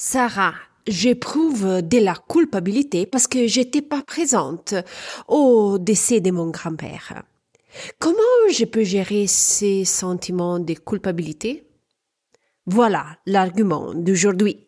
Sarah, j'éprouve de la culpabilité parce que j'étais pas présente au décès de mon grand-père. Comment je peux gérer ces sentiments de culpabilité? Voilà l'argument d'aujourd'hui.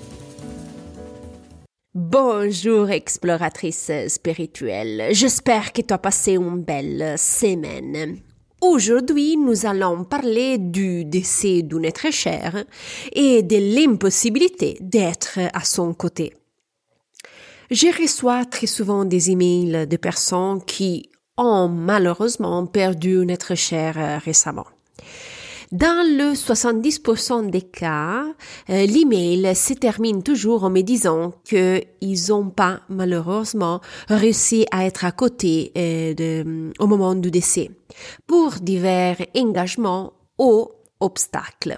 Bonjour exploratrice spirituelle, j'espère que tu as passé une belle semaine. Aujourd'hui, nous allons parler du décès d'un être cher et de l'impossibilité d'être à son côté. Je reçois très souvent des emails de personnes qui ont malheureusement perdu un être cher récemment. Dans le 70% des cas, euh, l'email se termine toujours en me disant qu'ils n'ont pas malheureusement réussi à être à côté euh, au moment du décès pour divers engagements ou obstacles.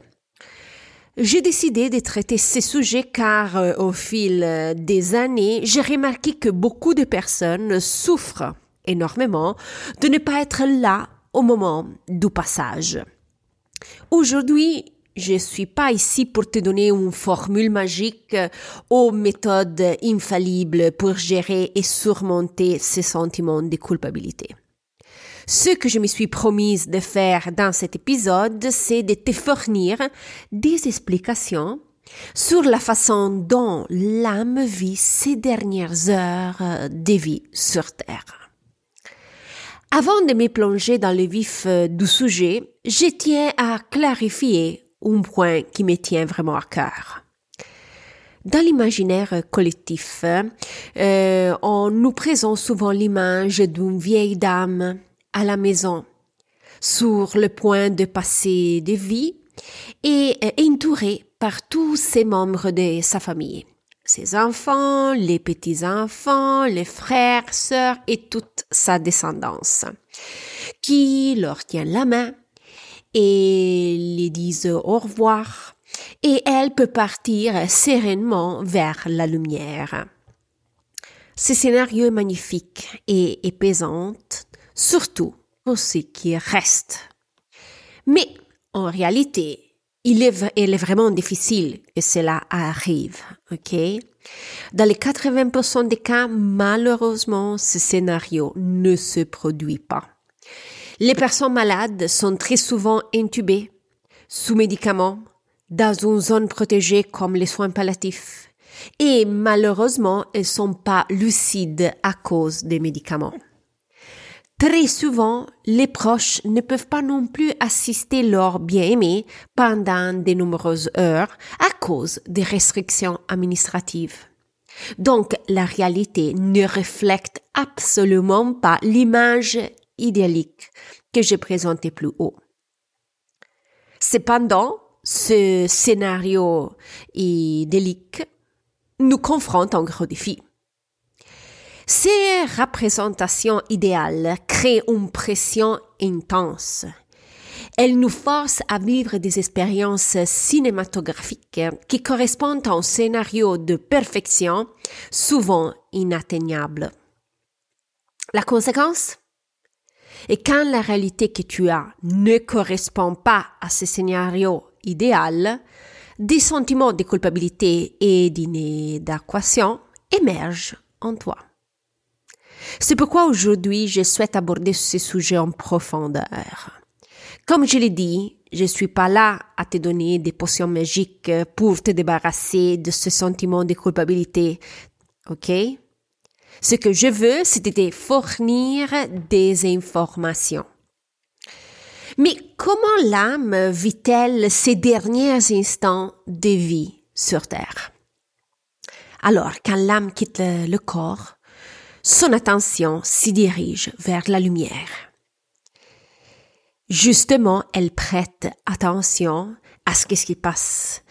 J'ai décidé de traiter ces sujets car euh, au fil des années, j'ai remarqué que beaucoup de personnes souffrent énormément de ne pas être là au moment du passage. Aujourd'hui, je suis pas ici pour te donner une formule magique ou méthode infallible pour gérer et surmonter ces sentiments de culpabilité. Ce que je me suis promise de faire dans cet épisode, c'est de te fournir des explications sur la façon dont l'âme vit ces dernières heures de vie sur Terre. Avant de me plonger dans le vif euh, du sujet, je tiens à clarifier un point qui me tient vraiment à cœur. Dans l'imaginaire collectif, euh, on nous présente souvent l'image d'une vieille dame à la maison, sur le point de passer de vie et euh, entourée par tous ses membres de sa famille ses enfants, les petits-enfants, les frères, sœurs et toute sa descendance, qui leur tient la main et les disent au revoir, et elle peut partir sereinement vers la lumière. Ce scénario est magnifique et épaisant, surtout pour ce qui reste. Mais en réalité, il est, vraiment difficile que cela arrive? Dans les 80% des cas, malheureusement, ce scénario ne se produit pas. Les personnes malades sont très souvent intubées, sous médicaments, dans une zone protégée comme les soins palliatifs. Et malheureusement, elles sont pas lucides à cause des médicaments. Très souvent, les proches ne peuvent pas non plus assister leur bien-aimé pendant de nombreuses heures à cause des restrictions administratives. Donc, la réalité ne reflète absolument pas l'image idyllique que j'ai présentée plus haut. Cependant, ce scénario idyllique nous confronte un gros défi. Ces représentations idéales créent une pression intense. Elles nous forcent à vivre des expériences cinématographiques qui correspondent à un scénario de perfection souvent inatteignable. La conséquence? Est quand la réalité que tu as ne correspond pas à ce scénario idéal, des sentiments de culpabilité et d'inadéquation émergent en toi. C'est pourquoi aujourd'hui je souhaite aborder ce sujet en profondeur. Comme je l'ai dit, je suis pas là à te donner des potions magiques pour te débarrasser de ce sentiment de culpabilité. OK? Ce que je veux, c'est te fournir des informations. Mais comment l'âme vit-elle ces derniers instants de vie sur Terre? Alors, quand l'âme quitte le corps, son attention s'y dirige vers la lumière. Justement, elle prête attention à ce qui se passe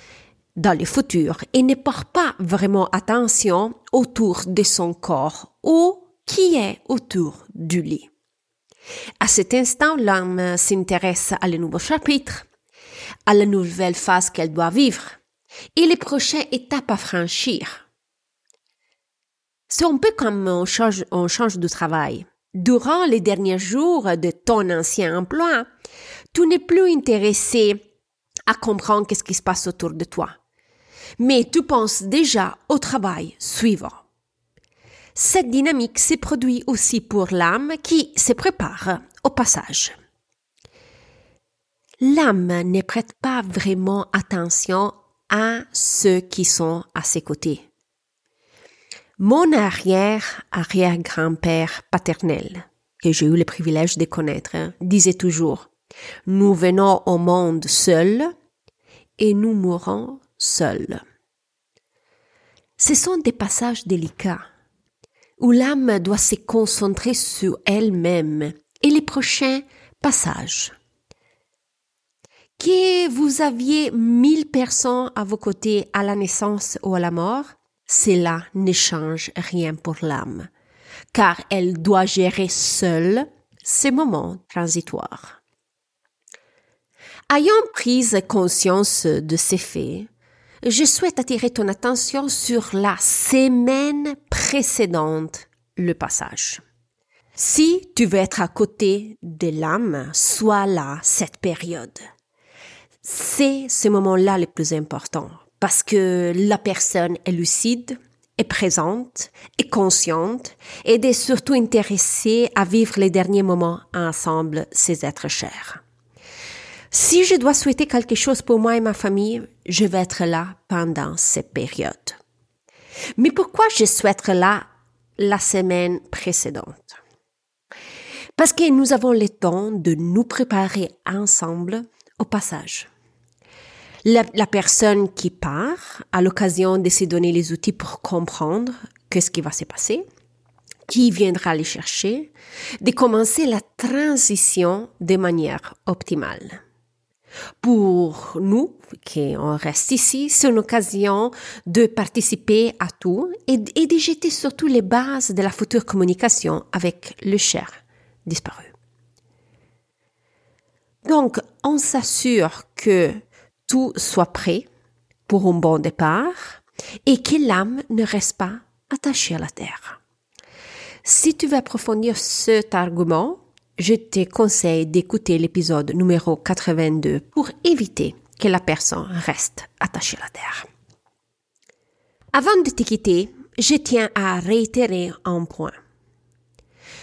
dans le futur et ne porte pas vraiment attention autour de son corps ou qui est autour du lit. À cet instant, l'âme s'intéresse à le nouveau chapitre, à la nouvelle phase qu'elle doit vivre et les prochaines étapes à franchir. C'est un peu comme on change, de travail. Durant les derniers jours de ton ancien emploi, tu n'es plus intéressé à comprendre qu'est-ce qui se passe autour de toi. Mais tu penses déjà au travail suivant. Cette dynamique se produit aussi pour l'âme qui se prépare au passage. L'âme ne prête pas vraiment attention à ceux qui sont à ses côtés. Mon arrière-arrière-grand-père paternel, que j'ai eu le privilège de connaître, disait toujours Nous venons au monde seuls et nous mourrons seuls. Ce sont des passages délicats où l'âme doit se concentrer sur elle-même et les prochains passages. Que vous aviez mille personnes à vos côtés à la naissance ou à la mort, cela ne change rien pour l'âme, car elle doit gérer seule ces moments transitoires. Ayant pris conscience de ces faits, je souhaite attirer ton attention sur la semaine précédente le passage. Si tu veux être à côté de l'âme, sois là cette période. C'est ce moment-là le plus important parce que la personne est lucide, est présente, est consciente et est surtout intéressée à vivre les derniers moments ensemble, ses êtres chers. Si je dois souhaiter quelque chose pour moi et ma famille, je vais être là pendant cette période. Mais pourquoi je souhaite être là la semaine précédente? Parce que nous avons le temps de nous préparer ensemble au passage. La, personne qui part a l'occasion de se donner les outils pour comprendre qu'est-ce qui va se passer, qui viendra les chercher, de commencer la transition de manière optimale. Pour nous, qui on reste ici, c'est une occasion de participer à tout et, de jeter surtout les bases de la future communication avec le cher disparu. Donc, on s'assure que tout soit prêt pour un bon départ et que l'âme ne reste pas attachée à la terre. Si tu veux approfondir cet argument, je te conseille d'écouter l'épisode numéro 82 pour éviter que la personne reste attachée à la terre. Avant de te quitter, je tiens à réitérer un point.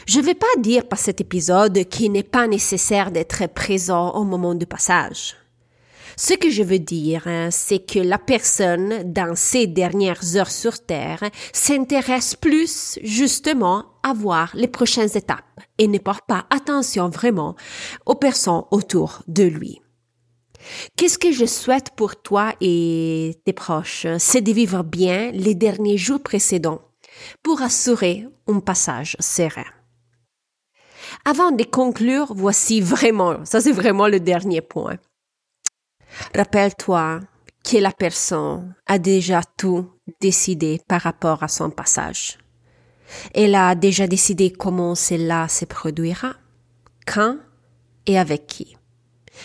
Je ne vais pas dire par cet épisode qu'il n'est pas nécessaire d'être présent au moment du passage. Ce que je veux dire, hein, c'est que la personne, dans ces dernières heures sur Terre, s'intéresse plus justement à voir les prochaines étapes et ne porte pas attention vraiment aux personnes autour de lui. Qu'est-ce que je souhaite pour toi et tes proches? C'est de vivre bien les derniers jours précédents pour assurer un passage serein. Avant de conclure, voici vraiment, ça c'est vraiment le dernier point. Rappelle-toi que la personne a déjà tout décidé par rapport à son passage. Elle a déjà décidé comment cela se produira, quand et avec qui.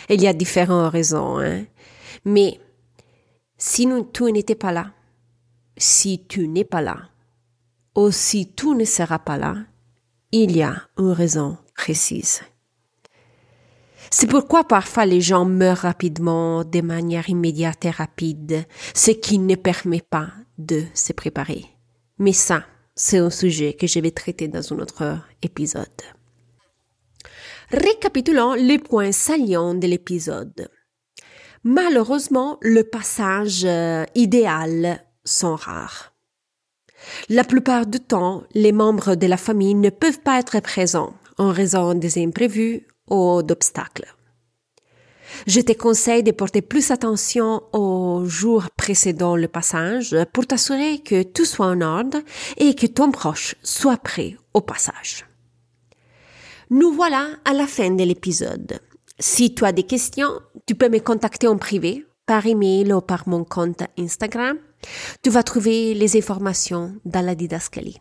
Il y a différentes raisons, hein? mais si tu n'étais pas là, si tu n'es pas là, ou si tu ne seras pas là, il y a une raison précise. C'est pourquoi parfois les gens meurent rapidement, de manière immédiate et rapide, ce qui ne permet pas de se préparer. Mais ça, c'est un sujet que je vais traiter dans un autre épisode. Récapitulons les points salients de l'épisode. Malheureusement, le passage euh, idéal sont rares. La plupart du temps, les membres de la famille ne peuvent pas être présents en raison des imprévus ou d'obstacles. Je te conseille de porter plus attention aux jours précédant le passage pour t'assurer que tout soit en ordre et que ton proche soit prêt au passage. Nous voilà à la fin de l'épisode. Si tu as des questions, tu peux me contacter en privé par email ou par mon compte Instagram. Tu vas trouver les informations dans la didascalie.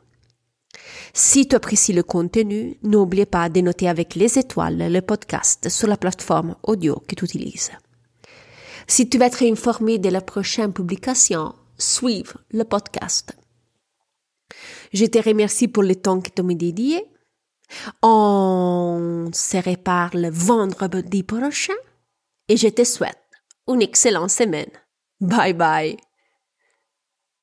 Si tu apprécies le contenu, n'oublie pas de noter avec les étoiles le podcast sur la plateforme audio que tu utilises. Si tu veux être informé de la prochaine publication, suive le podcast. Je te remercie pour le temps que tu m'as dédié. On se reparle vendredi prochain et je te souhaite une excellente semaine. Bye bye.